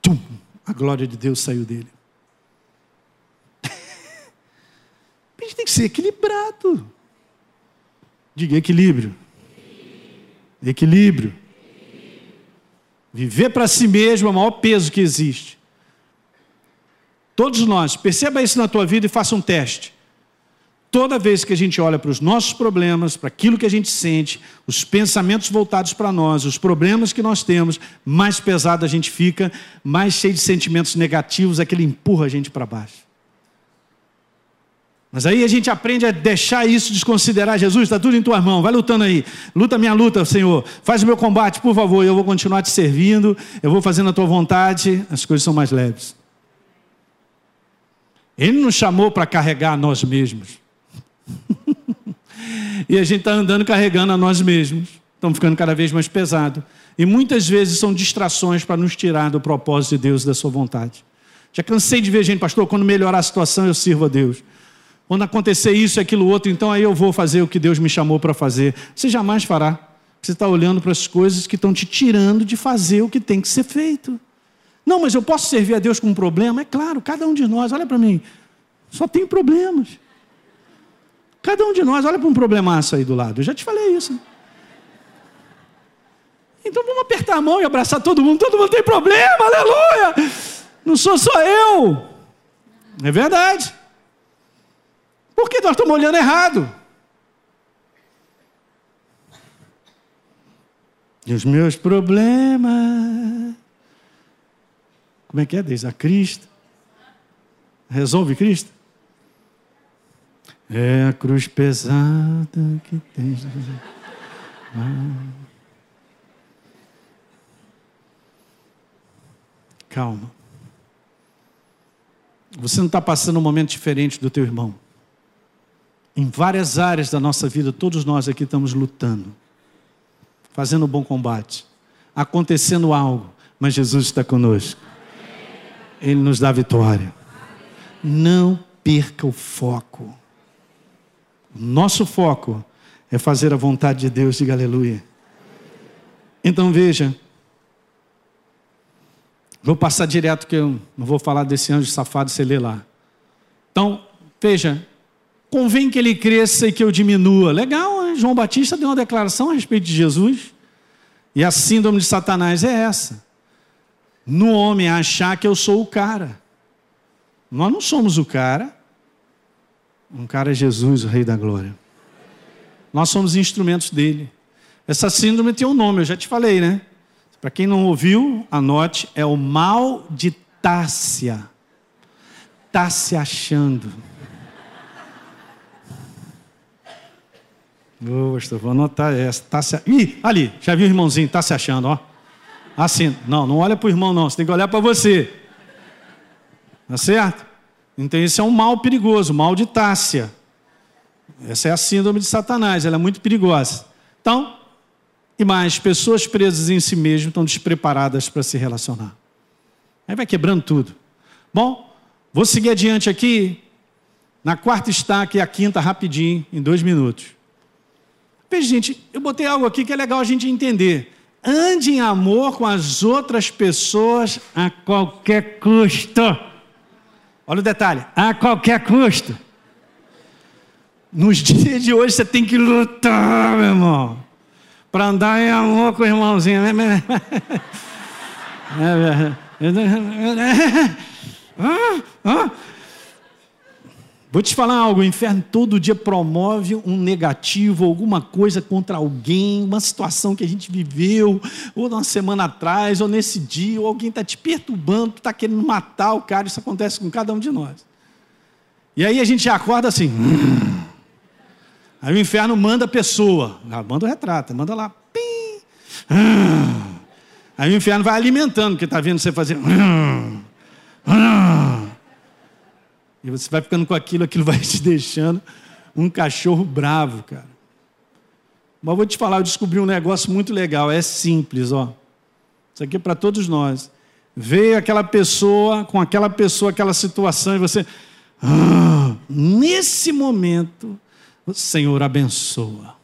Tum, a glória de Deus saiu dele. A gente tem que ser equilibrado. Diga equilíbrio. Equilíbrio. Viver para si mesmo é o maior peso que existe. Todos nós, perceba isso na tua vida e faça um teste. Toda vez que a gente olha para os nossos problemas, para aquilo que a gente sente, os pensamentos voltados para nós, os problemas que nós temos, mais pesado a gente fica, mais cheio de sentimentos negativos, aquele empurra a gente para baixo. Mas aí a gente aprende a deixar isso, desconsiderar Jesus, está tudo em tuas mãos, vai lutando aí, luta minha luta, Senhor, faz o meu combate, por favor, eu vou continuar te servindo, eu vou fazendo a tua vontade, as coisas são mais leves. Ele nos chamou para carregar a nós mesmos. e a gente está andando carregando a nós mesmos, estamos ficando cada vez mais pesado. E muitas vezes são distrações para nos tirar do propósito de Deus e da sua vontade. Já cansei de ver gente, pastor, quando melhorar a situação eu sirvo a Deus. Quando acontecer isso, aquilo, outro, então aí eu vou fazer o que Deus me chamou para fazer. Você jamais fará. Você está olhando para as coisas que estão te tirando de fazer o que tem que ser feito. Não, mas eu posso servir a Deus com um problema? É claro, cada um de nós, olha para mim, só tem problemas. Cada um de nós, olha para um problemaço aí do lado. Eu já te falei isso. Então vamos apertar a mão e abraçar todo mundo. Todo mundo tem problema, aleluia! Não sou só eu. É verdade. Porque nós estamos olhando errado. E os meus problemas. Como é que é? Diz a Cristo. Resolve Cristo? É a cruz pesada que tem. Calma. Você não está passando um momento diferente do teu irmão. Em várias áreas da nossa vida, todos nós aqui estamos lutando, fazendo um bom combate, acontecendo algo, mas Jesus está conosco. Ele nos dá vitória. Não perca o foco. Nosso foco é fazer a vontade de Deus, diga aleluia. Então veja, vou passar direto que eu não vou falar desse anjo safado, você lê lá. Então, veja, convém que ele cresça e que eu diminua. Legal, João Batista deu uma declaração a respeito de Jesus. E a síndrome de Satanás é essa. No homem achar que eu sou o cara. Nós não somos o cara. Um cara é Jesus, o Rei da Glória. Nós somos instrumentos dele. Essa síndrome tem um nome, eu já te falei, né? Para quem não ouviu, anote, é o mal de Tássia. Está se achando. Pastor, vou anotar essa. Tá se... Ih, ali, já viu o irmãozinho, está se achando, ó. Assim, não, não olha para o irmão, não, você tem que olhar para você. Tá certo? Então, esse é um mal perigoso, mal de Tássia. Essa é a síndrome de Satanás, ela é muito perigosa. Então, e mais, pessoas presas em si mesmas estão despreparadas para se relacionar. Aí vai quebrando tudo. Bom, vou seguir adiante aqui. Na quarta estaca e a quinta rapidinho, em dois minutos. Veja, gente, eu botei algo aqui que é legal a gente entender. ande em amor com as outras pessoas a qualquer custo. Olha o detalhe: a qualquer custo. Nos dias de hoje você tem que lutar, meu irmão, para andar em amor com o irmãozinho. É, Vou te falar algo: o inferno todo dia promove um negativo, alguma coisa contra alguém, uma situação que a gente viveu, ou uma semana atrás, ou nesse dia, ou alguém está te perturbando, está querendo matar o cara. Isso acontece com cada um de nós. E aí a gente acorda assim. Aí o inferno manda a pessoa, ah, manda o retrato, manda lá. Pim. Aí o inferno vai alimentando, porque está vendo você fazer. E você vai ficando com aquilo, aquilo vai te deixando um cachorro bravo, cara. Mas vou te falar, eu descobri um negócio muito legal, é simples, ó. Isso aqui é para todos nós. Veio aquela pessoa, com aquela pessoa, aquela situação, e você. Ah, nesse momento, o Senhor abençoa.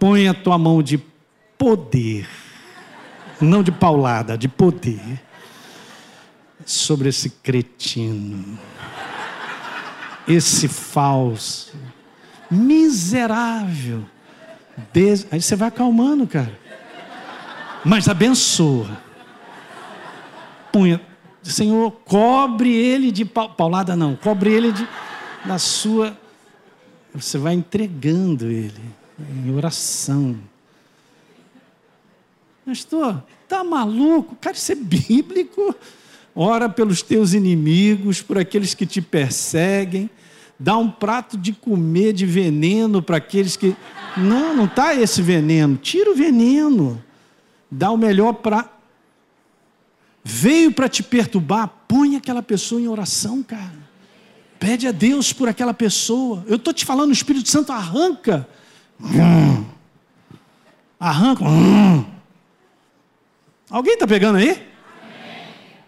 Põe a tua mão de poder, não de paulada, de poder sobre esse cretino, esse falso, miserável. Des... Aí você vai acalmando, cara. Mas abençoa. Punha. Senhor, cobre ele de paulada, não. Cobre ele de, da sua. Você vai entregando ele em oração. Pastor, tá maluco? Cara, isso é bíblico. Ora pelos teus inimigos, por aqueles que te perseguem. Dá um prato de comer de veneno para aqueles que. Não, não está esse veneno. Tira o veneno. Dá o melhor para. Veio para te perturbar, põe aquela pessoa em oração, cara. Pede a Deus por aquela pessoa. Eu estou te falando, o Espírito Santo arranca. Arranca. Alguém está pegando aí?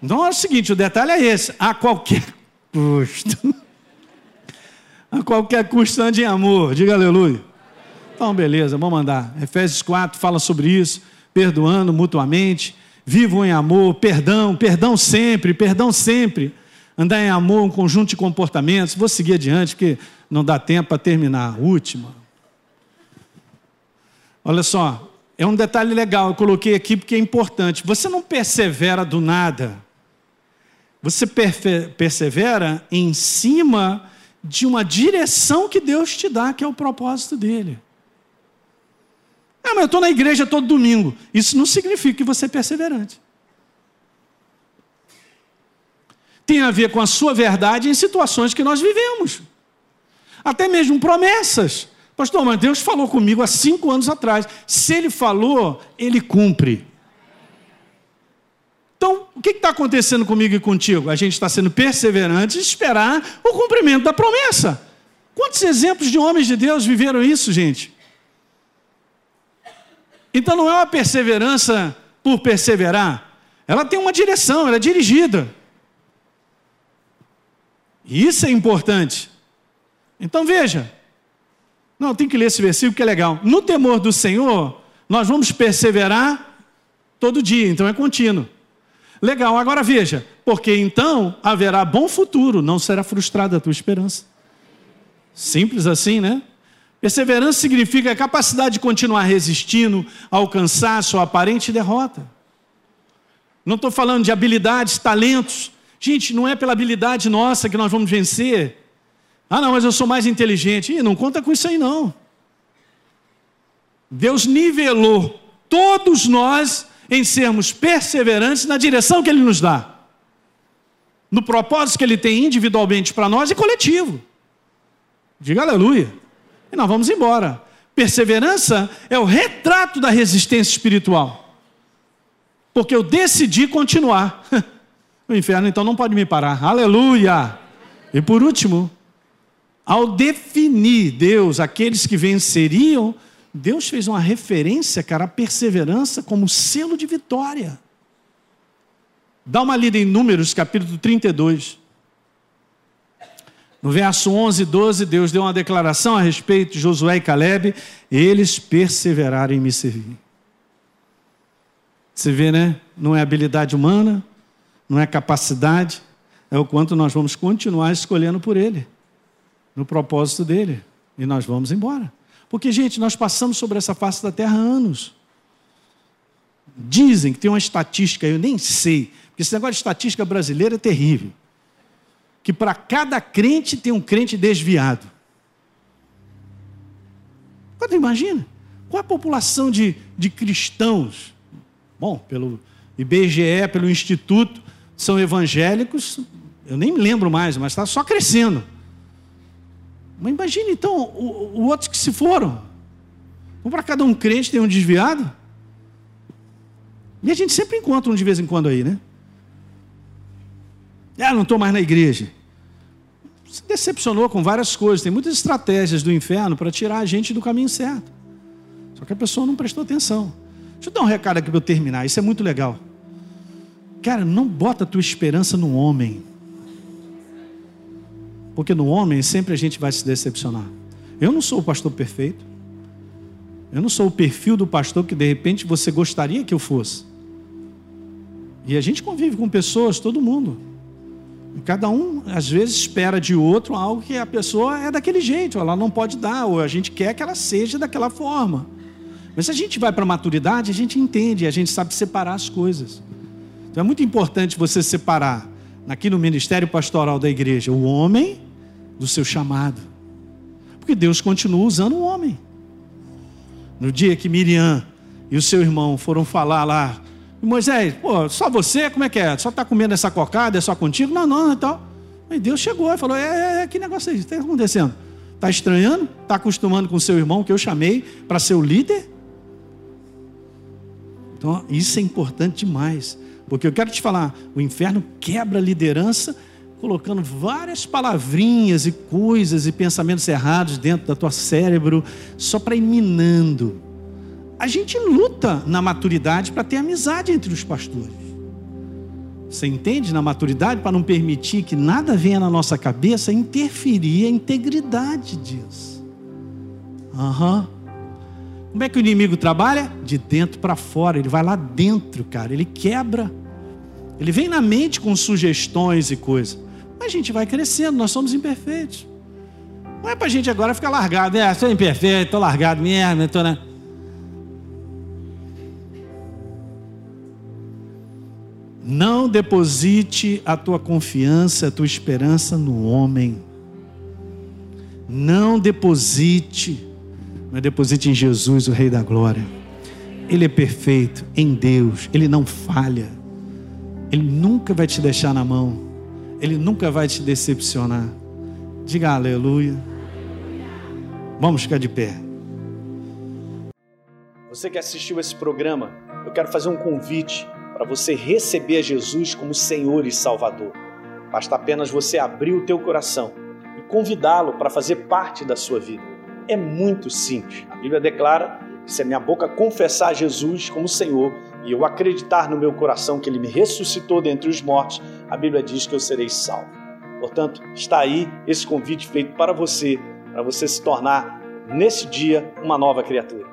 Então é o seguinte: o detalhe é esse. A qualquer custo. a qualquer custo ande em amor. Diga aleluia. Então, beleza, vamos mandar. Efésios 4 fala sobre isso. Perdoando mutuamente. Vivam em amor. Perdão, perdão sempre, perdão sempre. Andar em amor, um conjunto de comportamentos. Vou seguir adiante, porque não dá tempo para terminar. Última. Olha só, é um detalhe legal, eu coloquei aqui porque é importante. Você não persevera do nada. Você persevera em cima de uma direção que Deus te dá, que é o propósito dele. Ah, mas eu estou na igreja todo domingo. Isso não significa que você é perseverante. Tem a ver com a sua verdade em situações que nós vivemos. Até mesmo promessas. Pastor, mas Deus falou comigo há cinco anos atrás. Se Ele falou, Ele cumpre. Então, o que está acontecendo comigo e contigo? A gente está sendo perseverante em esperar o cumprimento da promessa. Quantos exemplos de homens de Deus viveram isso, gente? Então não é uma perseverança por perseverar. Ela tem uma direção, ela é dirigida. E isso é importante. Então veja. Não, tem que ler esse versículo que é legal. No temor do Senhor, nós vamos perseverar todo dia, então é contínuo. Legal, agora veja, porque então haverá bom futuro, não será frustrada a tua esperança. Simples assim, né? Perseverança significa a capacidade de continuar resistindo, alcançar a sua aparente derrota. Não estou falando de habilidades, talentos. Gente, não é pela habilidade nossa que nós vamos vencer. Ah, não, mas eu sou mais inteligente. Ih, não conta com isso aí, não. Deus nivelou todos nós em sermos perseverantes na direção que Ele nos dá, no propósito que Ele tem individualmente para nós e coletivo. Diga aleluia. E nós vamos embora. Perseverança é o retrato da resistência espiritual. Porque eu decidi continuar. O inferno então não pode me parar. Aleluia! E por último, ao definir Deus aqueles que venceriam, Deus fez uma referência, cara, à perseverança como selo de vitória. Dá uma lida em Números, capítulo 32. No verso 11 e 12, Deus deu uma declaração a respeito de Josué e Caleb. Eles perseveraram em me servir. Você vê, né? Não é habilidade humana, não é capacidade, é o quanto nós vamos continuar escolhendo por Ele, no propósito dele, e nós vamos embora. Porque, gente, nós passamos sobre essa face da terra há anos. Dizem que tem uma estatística, eu nem sei, porque esse negócio de estatística brasileira é terrível. Que para cada crente tem um crente desviado. Quando imagina? Qual a população de, de cristãos? Bom, pelo IBGE, pelo Instituto, são evangélicos, eu nem me lembro mais, mas está só crescendo. Mas imagine então os outros que se foram. Então, para cada um crente tem um desviado. E a gente sempre encontra um de vez em quando aí, né? Ah, não estou mais na igreja. Se decepcionou com várias coisas. Tem muitas estratégias do inferno para tirar a gente do caminho certo. Só que a pessoa não prestou atenção. Deixa eu dar um recado aqui para eu terminar. Isso é muito legal. Cara, não bota a tua esperança no homem. Porque no homem sempre a gente vai se decepcionar. Eu não sou o pastor perfeito. Eu não sou o perfil do pastor que de repente você gostaria que eu fosse. E a gente convive com pessoas, todo mundo. E cada um, às vezes, espera de outro algo que a pessoa é daquele jeito, ela não pode dar, ou a gente quer que ela seja daquela forma. Mas se a gente vai para a maturidade, a gente entende, a gente sabe separar as coisas. Então é muito importante você separar, aqui no ministério pastoral da igreja, o homem do seu chamado. Porque Deus continua usando o homem. No dia que Miriam e o seu irmão foram falar lá, Moisés, pô, só você, como é que é? Só está comendo essa cocada, é só contigo? Não, não, então. Aí Deus chegou e falou: é, é, é que negócio é isso? Está acontecendo? Está estranhando? Está acostumando com o seu irmão que eu chamei para ser o líder? Então, isso é importante demais. Porque eu quero te falar, o inferno quebra a liderança colocando várias palavrinhas e coisas e pensamentos errados dentro da tua cérebro, só para ir minando. A gente luta na maturidade para ter amizade entre os pastores. Você entende? Na maturidade, para não permitir que nada venha na nossa cabeça interferir a integridade disso. Uhum. Como é que o inimigo trabalha? De dentro para fora. Ele vai lá dentro, cara. Ele quebra. Ele vem na mente com sugestões e coisas. A gente vai crescendo, nós somos imperfeitos. Não é para a gente agora ficar largado, é, sou imperfeito, estou largado mesmo, estou na. Não deposite a tua confiança, a tua esperança no homem. Não deposite mas deposite em Jesus, o Rei da Glória. Ele é perfeito em Deus, ele não falha. Ele nunca vai te deixar na mão. Ele nunca vai te decepcionar. Diga aleluia. Vamos ficar de pé. Você que assistiu esse programa, eu quero fazer um convite para você receber a Jesus como Senhor e Salvador. Basta apenas você abrir o teu coração e convidá-lo para fazer parte da sua vida é muito simples. A Bíblia declara que se a minha boca confessar Jesus como Senhor e eu acreditar no meu coração que Ele me ressuscitou dentre os mortos, a Bíblia diz que eu serei salvo. Portanto, está aí esse convite feito para você, para você se tornar, nesse dia, uma nova criatura.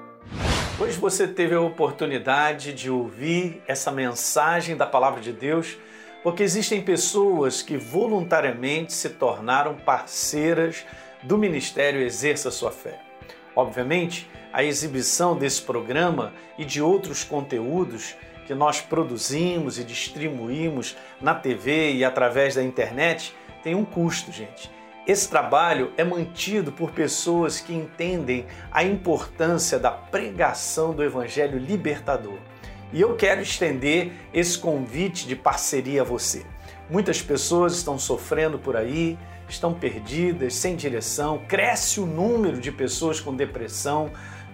Hoje você teve a oportunidade de ouvir essa mensagem da Palavra de Deus, porque existem pessoas que voluntariamente se tornaram parceiras do Ministério Exerça Sua Fé. Obviamente, a exibição desse programa e de outros conteúdos que nós produzimos e distribuímos na TV e através da internet tem um custo, gente. Esse trabalho é mantido por pessoas que entendem a importância da pregação do Evangelho libertador. E eu quero estender esse convite de parceria a você. Muitas pessoas estão sofrendo por aí, estão perdidas, sem direção, cresce o número de pessoas com depressão,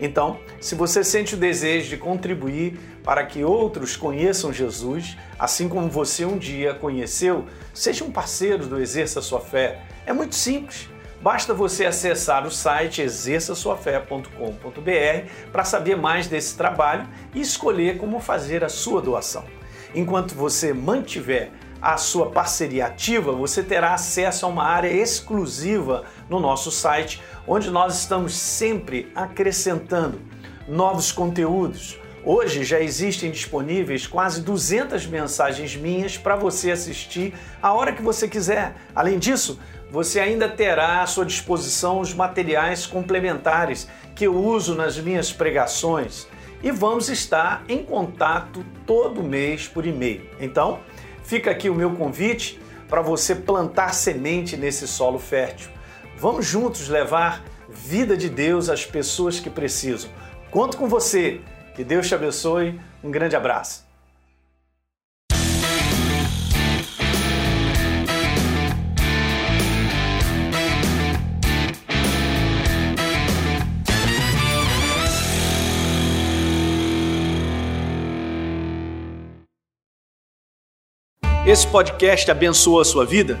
Então, se você sente o desejo de contribuir para que outros conheçam Jesus, assim como você um dia conheceu, seja um parceiro do Exerça Sua Fé. É muito simples. Basta você acessar o site exerçasuafé.com.br para saber mais desse trabalho e escolher como fazer a sua doação. Enquanto você mantiver a sua parceria ativa, você terá acesso a uma área exclusiva no nosso site, onde nós estamos sempre acrescentando novos conteúdos. Hoje já existem disponíveis quase 200 mensagens minhas para você assistir a hora que você quiser. Além disso, você ainda terá à sua disposição os materiais complementares que eu uso nas minhas pregações e vamos estar em contato todo mês por e-mail. Então, fica aqui o meu convite para você plantar semente nesse solo fértil. Vamos juntos levar vida de Deus às pessoas que precisam. Conto com você. Que Deus te abençoe. Um grande abraço. Esse podcast abençoou a sua vida?